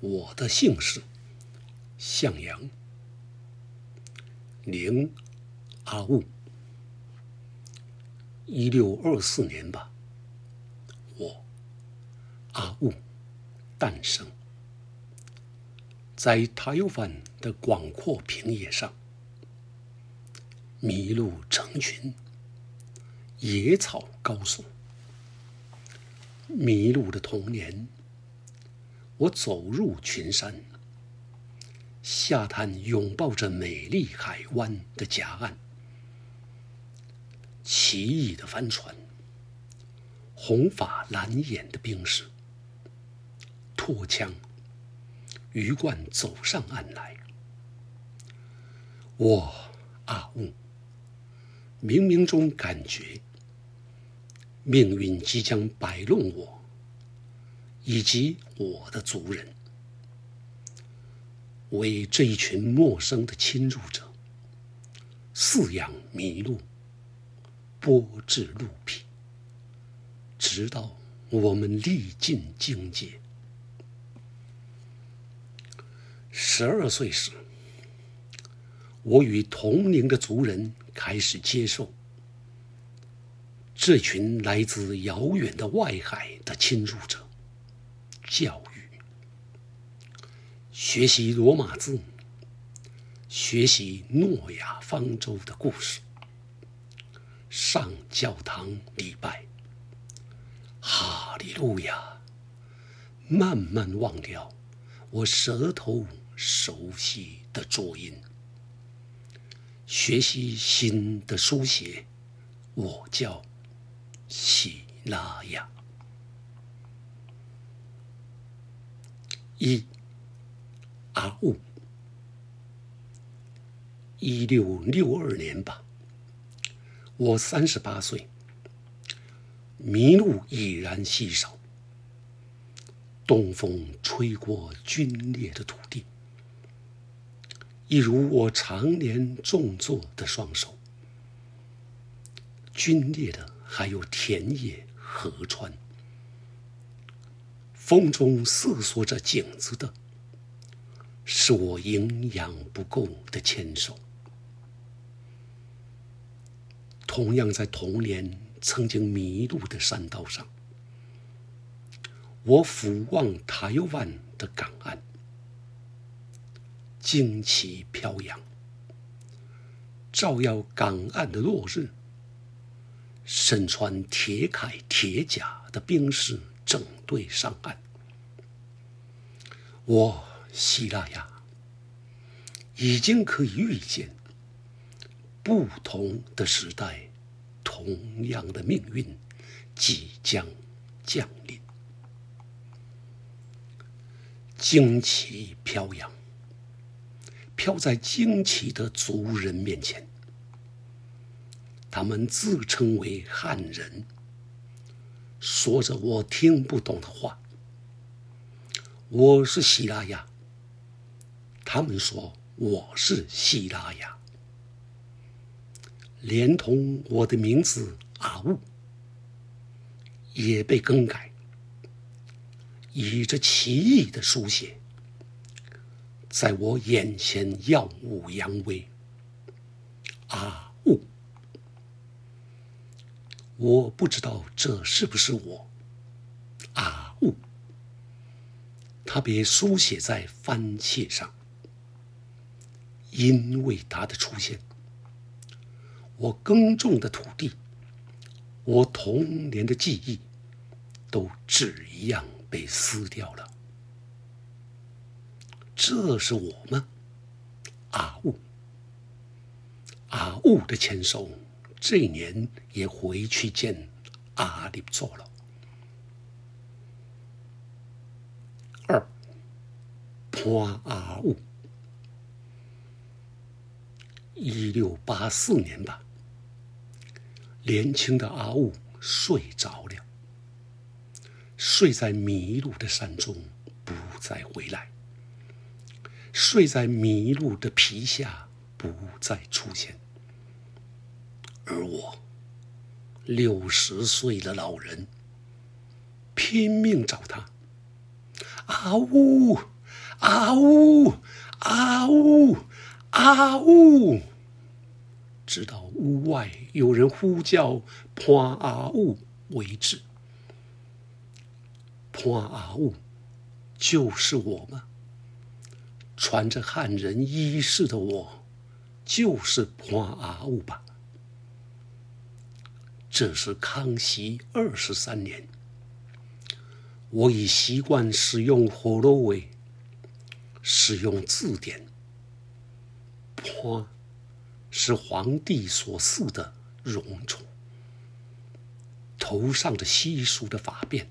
我的姓氏向阳，名阿雾。一六二四年吧，我阿雾诞生在台湾的广阔平野上，麋鹿成群，野草高耸。麋鹿的童年，我走入群山，下滩拥抱着美丽海湾的夹岸。奇异的帆船，红发蓝眼的兵士，拖枪，鱼贯走上岸来。我阿雾，冥冥中感觉，命运即将摆弄我，以及我的族人，为这一群陌生的侵入者饲养麋鹿。剥制鹿皮，直到我们历尽境界。十二岁时，我与同龄的族人开始接受这群来自遥远的外海的侵入者教育，学习罗马字，学习诺亚方舟的故事。上教堂礼拜，哈利路亚！慢慢忘掉我舌头熟悉的浊音，学习新的书写。我叫喜拉雅。一阿雾，一六六二年吧。我三十八岁，麋鹿已然稀少。东风吹过龟裂的土地，一如我常年种作的双手。龟裂的还有田野、河川，风中瑟缩着影子的，是我营养不够的牵手。同样在童年曾经迷路的山道上，我俯望台湾的港岸，旌旗飘扬，照耀港岸的落日。身穿铁铠铁甲的兵士整队上岸，我希腊亚已经可以预见。不同的时代，同样的命运即将降临。旌旗飘扬，飘在旌旗的族人面前。他们自称为汉人，说着我听不懂的话。我是希拉雅，他们说我是希拉雅。连同我的名字阿雾也被更改，以这奇异的书写，在我眼前耀武扬威。啊，我不知道这是不是我。阿雾，他别书写在番茄上，因为他的出现。我耕种的土地，我童年的记忆，都纸一样被撕掉了。这是我吗？阿雾，阿雾的前手，这一年也回去见阿里做了。二，破阿雾，一六八四年吧。年轻的阿雾睡着了，睡在迷路的山中，不再回来；睡在迷路的皮下，不再出现。而我，六十岁的老人，拼命找他。阿雾，啊呜啊呜啊呜，直到屋外有人呼叫“潘阿呜”为止。潘阿呜，就是我吗？穿着汉人衣饰的我，就是潘阿呜吧？这是康熙二十三年，我已习惯使用火罗威，使用字典。坡是皇帝所赐的荣宠，头上的稀疏的发辫，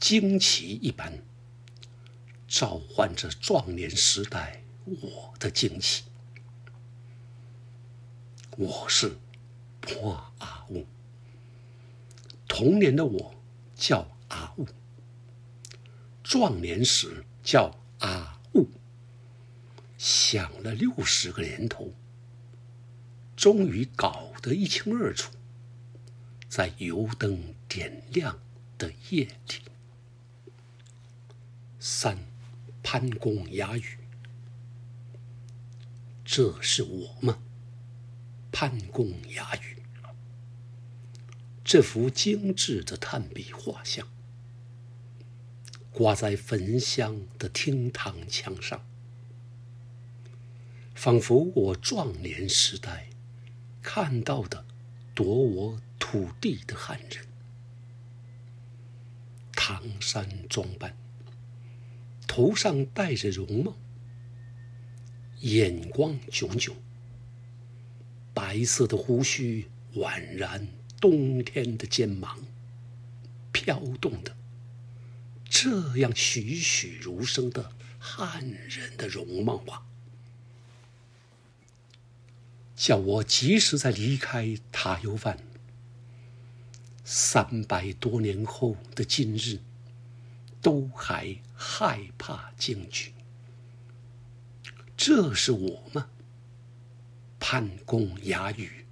旌旗一般，召唤着壮年时代我的惊奇。我是。破阿雾，童年的我叫阿雾，壮年时叫阿雾，想了六十个年头，终于搞得一清二楚，在油灯点亮的夜里。三，潘公哑语，这是我吗？潘公哑语。这幅精致的炭笔画像，挂在焚香的厅堂墙上，仿佛我壮年时代看到的夺我土地的汉人。唐山装扮，头上戴着绒帽，眼光炯炯，白色的胡须宛然。冬天的肩膀，飘动的这样栩栩如生的汉人的容貌啊！叫我即使在离开塔油饭三百多年后的今日，都还害怕惊惧。这是我吗？潘公哑语，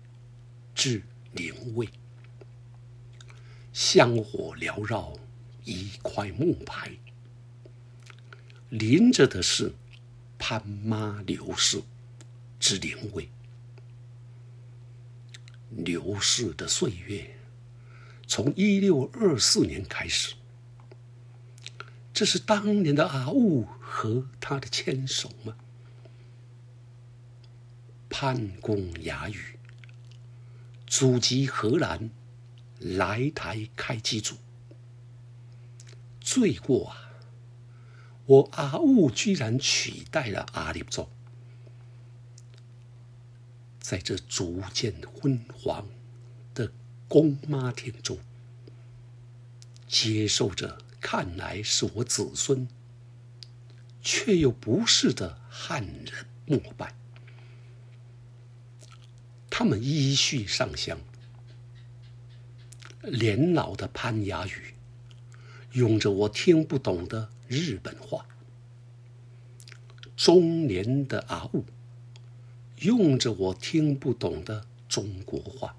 至灵位。香火缭绕，一块木牌，临着的是潘妈刘氏之灵位。刘氏的岁月从一六二四年开始，这是当年的阿雾和他的牵手吗？潘公雅语，祖籍荷兰。来台开机组，罪过啊！我阿雾居然取代了阿里州，在这逐渐昏黄的公妈庭中，接受着看来是我子孙，却又不是的汉人膜拜，他们依序上香。年老的潘雅语，用着我听不懂的日本话；中年的阿雾，用着我听不懂的中国话；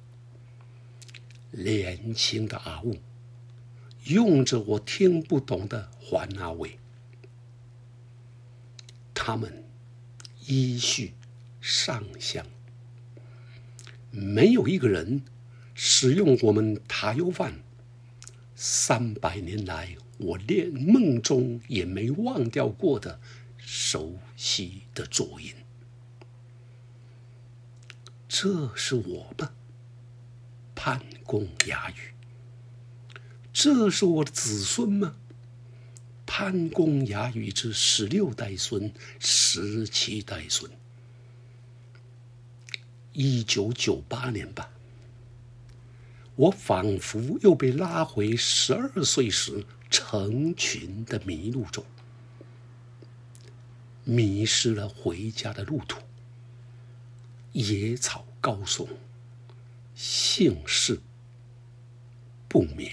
年轻的阿雾，用着我听不懂的环阿伟。他们依序上香，没有一个人。使用我们塔油饭三百年来，我连梦中也没忘掉过的熟悉的作音。这是我吗？潘公哑语。这是我的子孙吗？潘公哑语之十六代孙、十七代孙。一九九八年吧。我仿佛又被拉回十二岁时成群的麋鹿中，迷失了回家的路途。野草高耸，姓氏不明。